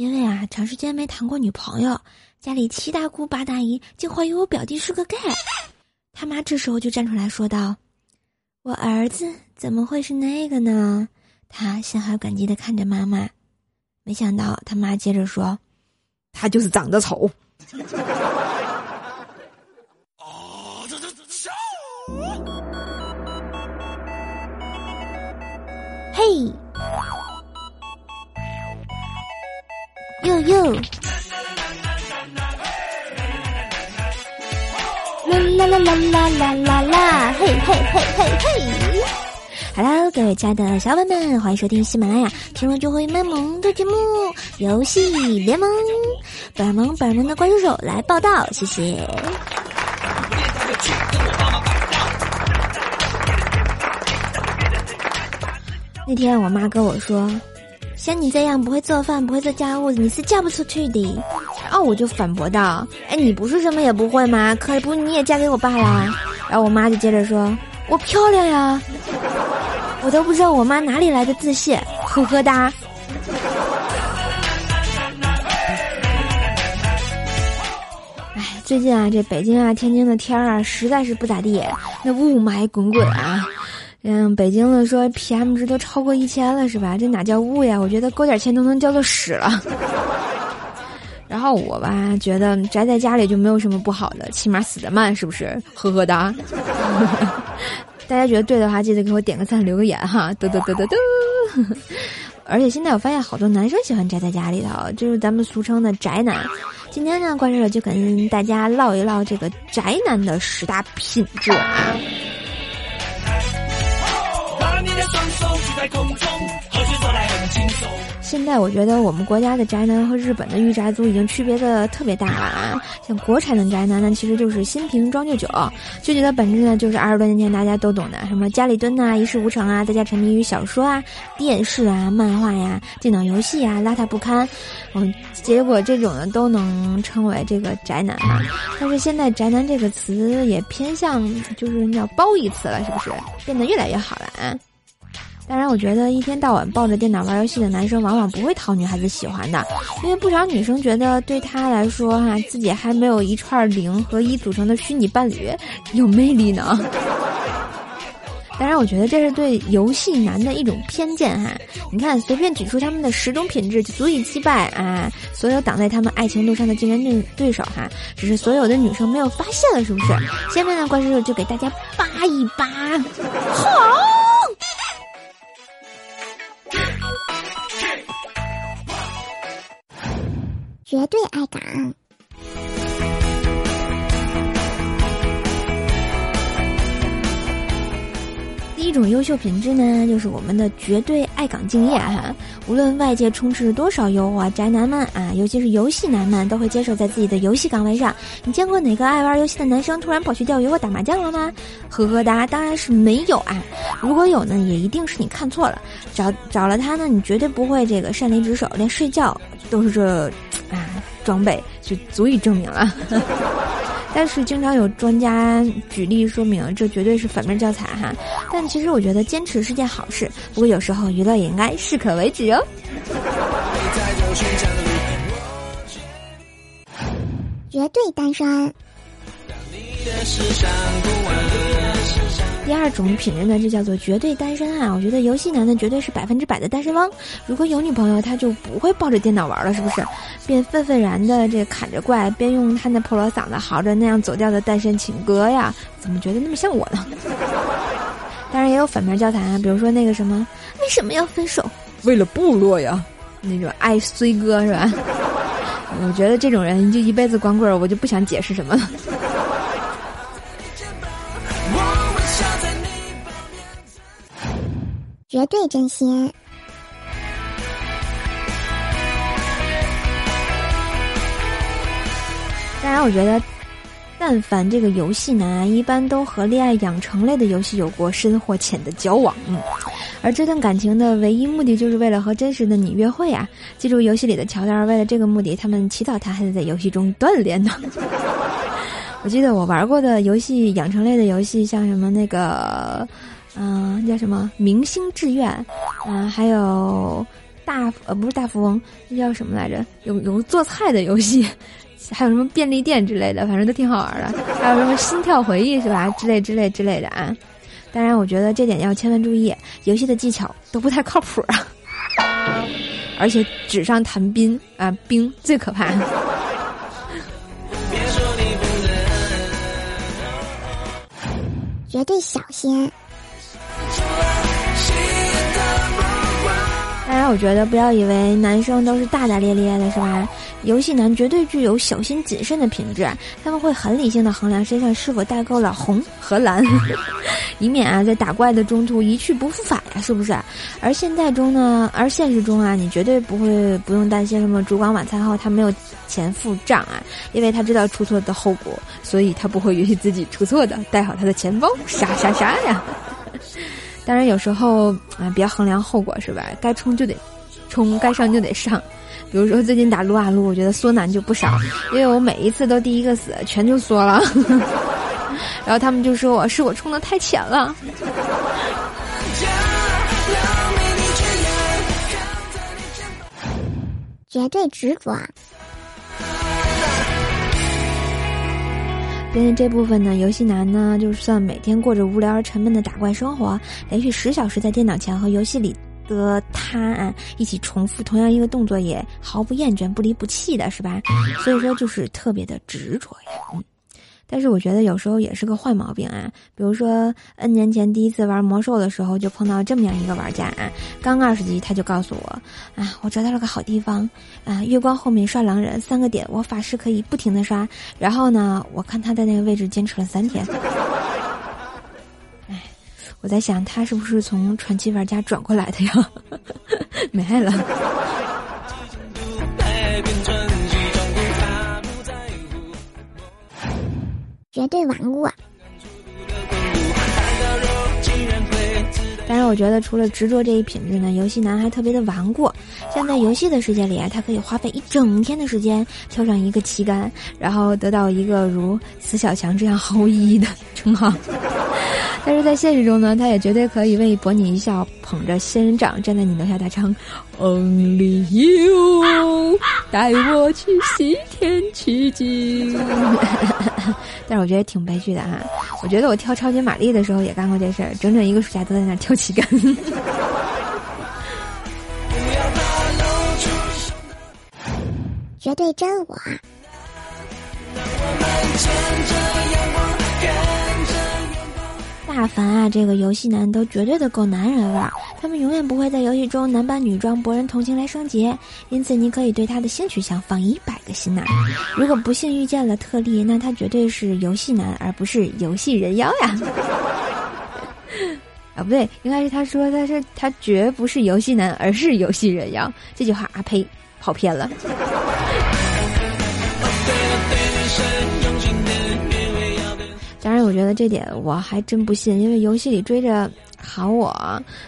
因为啊，长时间没谈过女朋友，家里七大姑八大姨竟怀疑我表弟是个 gay。他妈这时候就站出来说道：“我儿子怎么会是那个呢？”他心怀感激的看着妈妈，没想到他妈接着说：“他就是长得丑。”嘿。呦！啦啦啦啦啦啦啦啦！嘿嘿嘿嘿嘿！Hello，各位亲爱的小伙伴们，欢迎收听喜马拉雅听了就会卖萌的节目《游戏联盟》，本萌本萌的关兽手来报道，谢谢。那天我妈跟我说：“像你这样不会做饭、不会做家务，你是嫁不出去的。然后我就反驳道：“哎，你不是什么也不会吗？可不你也嫁给我爸啦？”然后我妈就接着说：“我漂亮呀！”我都不知道我妈哪里来的自信，呵呵哒。哎，最近啊，这北京啊、天津的天儿啊，实在是不咋地，那雾霾滚滚啊。嗯，北京的说 PM 值都超过一千了，是吧？这哪叫雾呀？我觉得勾点钱都能叫做屎了。然后我吧，觉得宅在家里就没有什么不好的，起码死得慢，是不是？呵呵哒。大家觉得对的话，记得给我点个赞，留个言哈。嘚嘚嘚嘚嘚。而且现在我发现好多男生喜欢宅在家里头，就是咱们俗称的宅男。今天呢，关注了就跟大家唠一唠这个宅男的十大品质啊。在空中，喝酒说来很轻松现在我觉得我们国家的宅男和日本的御宅族已经区别的特别大了啊！像国产的宅男呢，其实就是新瓶装旧酒，旧酒的本质呢，就是二十多年前大家都懂的，什么家里蹲呐、一事无成啊，在家沉迷于小说啊、电视啊、漫画呀、电脑游戏啊，邋遢不堪，嗯，结果这种呢都能称为这个宅男哈。但是现在宅男这个词也偏向就是叫褒义词了，是不是？变得越来越好了啊！当然，我觉得一天到晚抱着电脑玩游戏的男生，往往不会讨女孩子喜欢的，因为不少女生觉得对他来说，哈，自己还没有一串零和一组成的虚拟伴侣有魅力呢。当然，我觉得这是对游戏男的一种偏见哈。你看，随便举出他们的十种品质，就足以击败啊所有挡在他们爱情路上的竞争对对手哈。只是所有的女生没有发现了，是不是？下面呢，怪叔叔就给大家扒一扒，好。绝对爱岗。一种优秀品质呢，就是我们的绝对爱岗敬业哈。无论外界充斥多少诱惑，宅男们啊，尤其是游戏男们，都会坚守在自己的游戏岗位上。你见过哪个爱玩游戏的男生突然跑去钓鱼或打麻将了吗？呵呵哒，当然是没有啊。如果有呢，也一定是你看错了。找找了他呢，你绝对不会这个擅离职守，连睡觉都是这。啊，装备就足以证明了，但是经常有专家举例说明，这绝对是反面教材哈。但其实我觉得坚持是件好事，不过有时候娱乐也应该适可为止哦。绝对单身。让你的第二种品质呢，就叫做绝对单身啊！我觉得游戏男呢，绝对是百分之百的单身汪。如果有女朋友，他就不会抱着电脑玩了，是不是？便愤愤然的这砍着怪，边用他那破锣嗓子嚎着那样走调的单身情歌呀，怎么觉得那么像我呢？当然也有反面教材啊，比如说那个什么，为什么要分手？为了部落呀，那种爱衰哥是吧？我觉得这种人就一辈子光棍，我就不想解释什么了。绝对真心。当然，我觉得，但凡这个游戏男，一般都和恋爱养成类的游戏有过深或浅的交往。嗯，而这段感情的唯一目的，就是为了和真实的你约会啊！记住游戏里的桥段，为了这个目的，他们祈祷他还得在游戏中锻炼呢。我记得我玩过的游戏养成类的游戏，像什么那个。嗯，叫什么《明星志愿》？嗯，还有《大呃不是大富翁，那叫什么来着？有有做菜的游戏，还有什么便利店之类的，反正都挺好玩的。还有什么心跳回忆是吧？之类之类之类的啊。当然，我觉得这点要千万注意，游戏的技巧都不太靠谱啊。而且纸上谈兵啊，兵最可怕。绝对小心。当然，我觉得不要以为男生都是大大咧咧的，是吧？游戏男绝对具有小心谨慎的品质，他们会很理性的衡量身上是否带够了红和蓝，以免啊在打怪的中途一去不复返呀，是不是？而现在中呢，而现实中啊，你绝对不会不用担心什么烛光晚餐后他没有钱付账啊，因为他知道出错的后果，所以他不会允许自己出错的，带好他的钱包，啥啥啥呀！当然，有时候啊，别衡量后果是吧？该冲就得冲，该上就得上。比如说最近打撸啊撸，我觉得缩男就不少，因为我每一次都第一个死，全就缩了。然后他们就说我是我冲的太浅了。绝对执着。跟这部分呢，游戏男呢，就算每天过着无聊而沉闷的打怪生活，连续十小时在电脑前和游戏里的他一起重复同样一个动作，也毫不厌倦、不离不弃的，是吧？所以说，就是特别的执着呀。但是我觉得有时候也是个坏毛病啊，比如说 N 年前第一次玩魔兽的时候，就碰到这么样一个玩家啊，刚二十级他就告诉我，啊，我找到了个好地方，啊，月光后面刷狼人三个点，我法师可以不停的刷，然后呢，我看他在那个位置坚持了三天，哎，我在想他是不是从传奇玩家转过来的呀？没了。绝对玩过。当然，我觉得除了执着这一品质呢，游戏男还特别的顽固。像在游戏的世界里啊，他可以花费一整天的时间跳上一个旗杆，然后得到一个如死小强这样 毫无意义的称号。但是在现实中呢，他也绝对可以为博你一笑，捧着仙人掌站在你楼下大唱，Only you，带我去西天取经。但是我觉得挺悲剧的哈，我觉得我跳超级玛丽的时候也干过这事儿，整整一个暑假都在那跳旗杆。绝对真我。大凡啊，这个游戏男都绝对的够男人了，他们永远不会在游戏中男扮女装博人同情来升级，因此你可以对他的性取向放一百个心呐。如果不幸遇见了特例，那他绝对是游戏男，而不是游戏人妖呀。啊，不对，应该是他说他是他绝不是游戏男，而是游戏人妖。这句话啊呸，跑偏了。觉得这点我还真不信，因为游戏里追着喊我，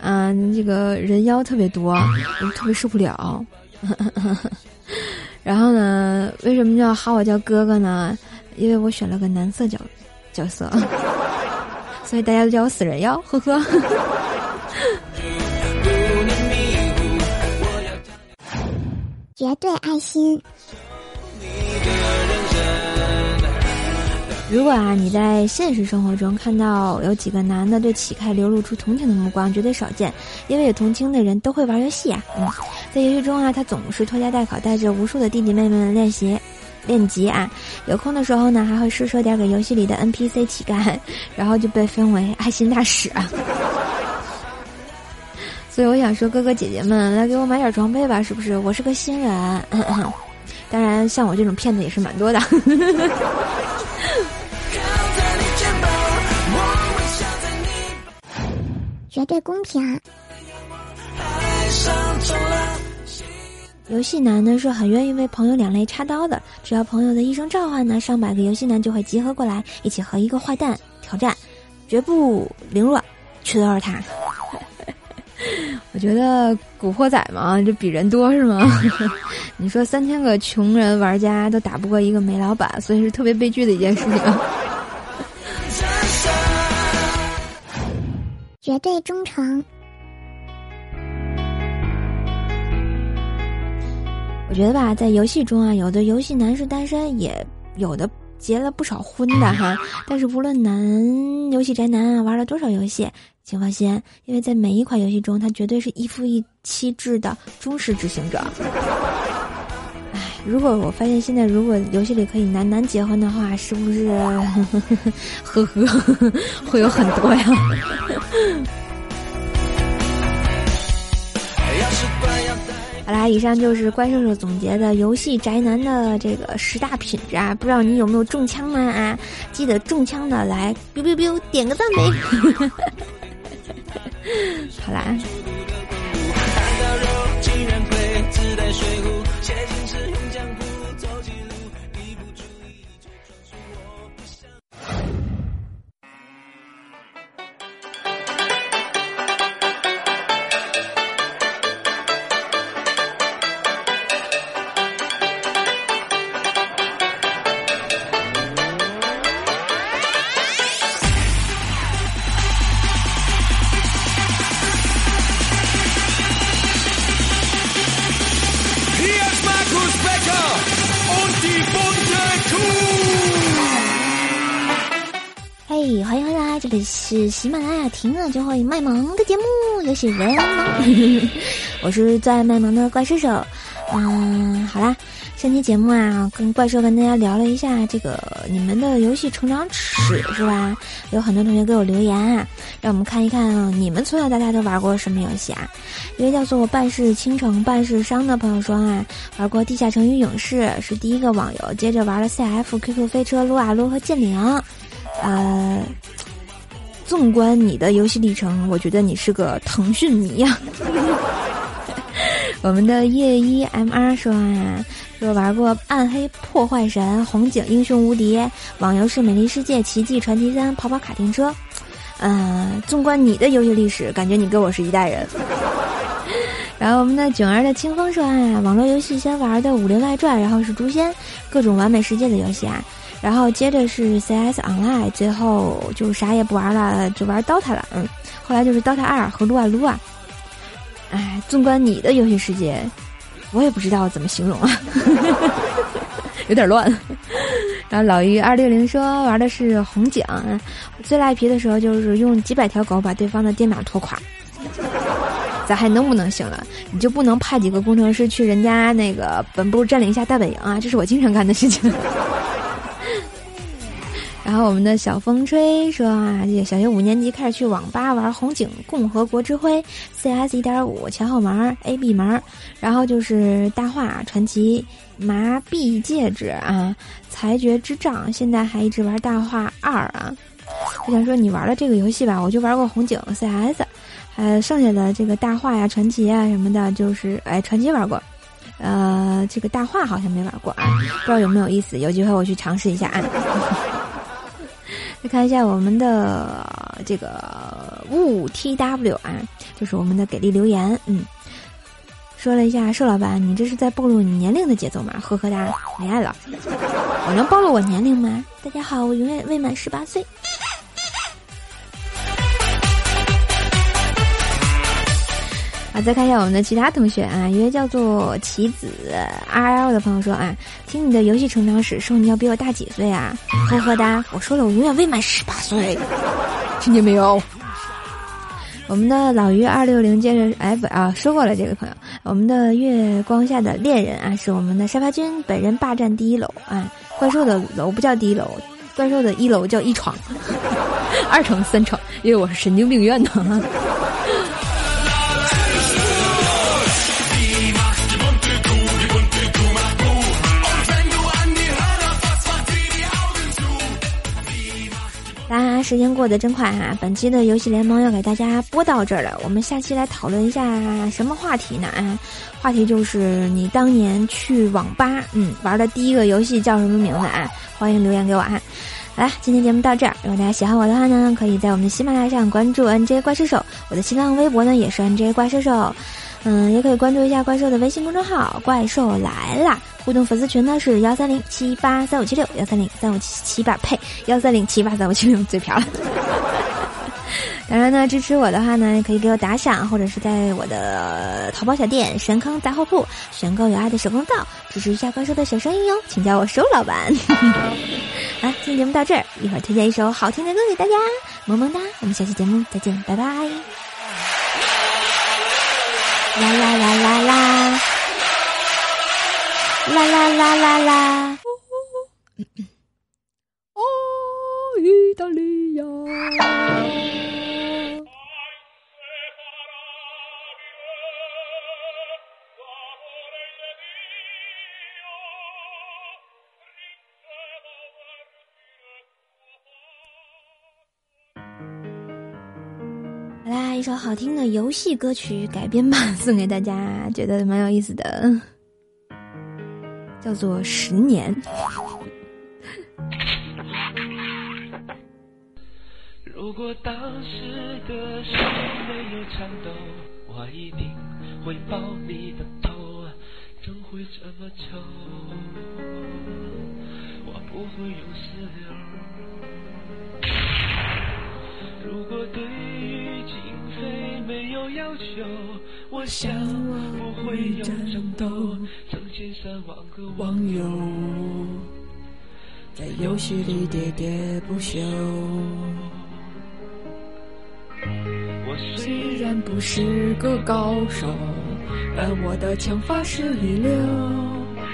嗯，这个人妖特别多，我特别受不了。然后呢，为什么叫喊我叫哥哥呢？因为我选了个男色角角色，所以大家都叫我死人妖，呵呵。绝对爱心。如果啊，你在现实生活中看到有几个男的对乞丐流露出同情的目光，绝对少见，因为有同情的人都会玩游戏啊。在游戏中啊，他总是拖家带口，带着无数的弟弟妹妹们练习、练级啊。有空的时候呢，还会施舍点给游戏里的 NPC 乞丐，然后就被封为爱心大使啊。所以我想说，哥哥姐姐们，来给我买点装备吧，是不是？我是个新人，当然，像我这种骗子也是蛮多的。绝对公平。游戏男呢是很愿意为朋友两肋插刀的，只要朋友的一声召唤呢，上百个游戏男就会集合过来，一起和一个坏蛋挑战，绝不凌弱，去都是他。我觉得古惑仔嘛，就比人多是吗？你说三千个穷人玩家都打不过一个煤老板，所以是特别悲剧的一件事情。绝对忠诚。我觉得吧，在游戏中啊，有的游戏男是单身，也有的结了不少婚的哈。但是无论男游戏宅男啊玩了多少游戏，请放心，因为在每一款游戏中，他绝对是一夫一妻制的忠实执行者。唉，如果我发现现在如果游戏里可以男男结婚的话，是不是 呵呵会有很多呀？好啦，以上就是怪兽兽总结的游戏宅男的这个十大品质啊，不知道你有没有中枪呢啊？记得中枪的来，biu biu biu，点个赞呗。好啦。是喜马拉雅听了就会卖萌的节目，游戏人萌，我是最爱卖萌的怪兽手。嗯，好啦，上期节目啊，跟怪兽跟大家聊了一下这个你们的游戏成长史，是吧？有很多同学给我留言啊，让我们看一看你们从小到大都玩过什么游戏啊？一位叫做半世倾城半世伤的朋友说啊，玩过《地下城与勇士》，是第一个网游，接着玩了 CF、QQ 飞车、撸啊撸和剑灵。呃，纵观你的游戏历程，我觉得你是个腾讯迷呀。我们的夜一 MR 说啊，说玩过《暗黑破坏神》《红警英雄无敌》，网游是《美丽世界》《奇迹传奇三》《跑跑卡丁车》。嗯，纵观你的游戏历史，感觉你跟我是一代人。然后我们的囧儿的清风说啊，网络游戏先玩的《武林外传》，然后是《诛仙》，各种完美世界的游戏啊。然后接着是 CS Online，最后就啥也不玩了，就玩 DOTA 了。嗯，后来就是 DOTA 二和撸啊撸啊。哎，纵观你的游戏世界，我也不知道怎么形容啊，有点乱。然后老于二六零说玩的是红警，最赖皮的时候就是用几百条狗把对方的电脑拖垮。咱还能不能行了？你就不能派几个工程师去人家那个本部占领一下大本营啊？这是我经常干的事情。然后我们的小风吹说啊，小学五年级开始去网吧玩红警、共和国之辉、CS 一点五、前后门、AB 门，然后就是大话传奇、麻痹戒指啊、裁决之杖，现在还一直玩大话二啊。我想说你玩了这个游戏吧，我就玩过红警、CS，呃，剩下的这个大话呀、传奇啊什么的，就是哎，传奇玩过，呃，这个大话好像没玩过啊，不知道有没有意思，有机会我去尝试一下啊。再看一下我们的这个雾 T W 啊，就是我们的给力留言，嗯，说了一下瘦老板，你这是在暴露你年龄的节奏吗？呵呵哒，没爱了，我能暴露我年龄吗？大家好，我永远未满十八岁。啊，再看一下我们的其他同学啊，一位叫做棋子 R L 的朋友说啊，听你的游戏成长史，说你要比我大几岁啊？呵呵哒，我说了，我永远未满十八岁，听见没有？我们的老于二六零接着 F 啊，说过了这个朋友，我们的月光下的恋人啊，是我们的沙发君本人霸占第一楼啊，怪兽的楼不叫第一楼，怪兽的一楼叫一床，二层三床，因为我是神经病院的。啊，时间过得真快啊！本期的游戏联盟要给大家播到这儿了，我们下期来讨论一下什么话题呢？啊，话题就是你当年去网吧，嗯，玩的第一个游戏叫什么名字啊？欢迎留言给我啊！好啦，今天节目到这儿，如果大家喜欢我的话呢，可以在我们的喜马拉雅上关注 NJ 怪兽手，我的新浪微博呢也是 NJ 怪兽手。嗯，也可以关注一下怪兽的微信公众号“怪兽来啦”，互动粉丝群呢是幺三零七八三五七六幺三零三五七七八呸幺三零七八三五七六最漂亮。当然呢，支持我的话呢，可以给我打赏，或者是在我的淘宝小店“神坑杂货铺”选购有爱的手工皂，支持一下怪兽的小生意哟，请叫我收老板。好，今天节目到这儿，一会儿推荐一首好听的歌给大家，萌萌哒，我们下期节目再见，拜拜。啦啦啦啦啦，啦啦啦啦啦。哦，意大利呀！首好听的游戏歌曲改编版送给大家，觉得蛮有意思的，叫做《十年》。如果当时的心没有颤抖，我一定会抱你的头，怎会这么丑？我不会用石榴。如果对于经费没有要求，我想不会有争斗，成千上万个网友在游戏里喋喋不休。我虽然不是个高手，但我的枪法是一流。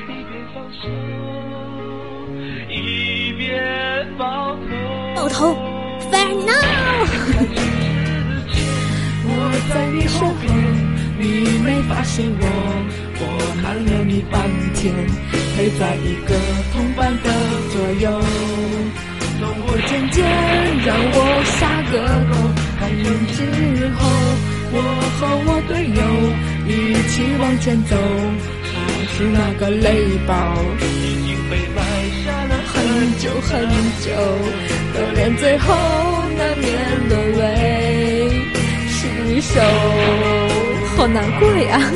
一边放手，一边。爆头，Fair now。我在你身后，你没发现我，我看了你半天，陪在一个同伴的左右。等我渐渐让我下个头，看人之后，我和我队友一起往前走，还是那个泪包。已经被埋下了很久很久，手，好难过呀！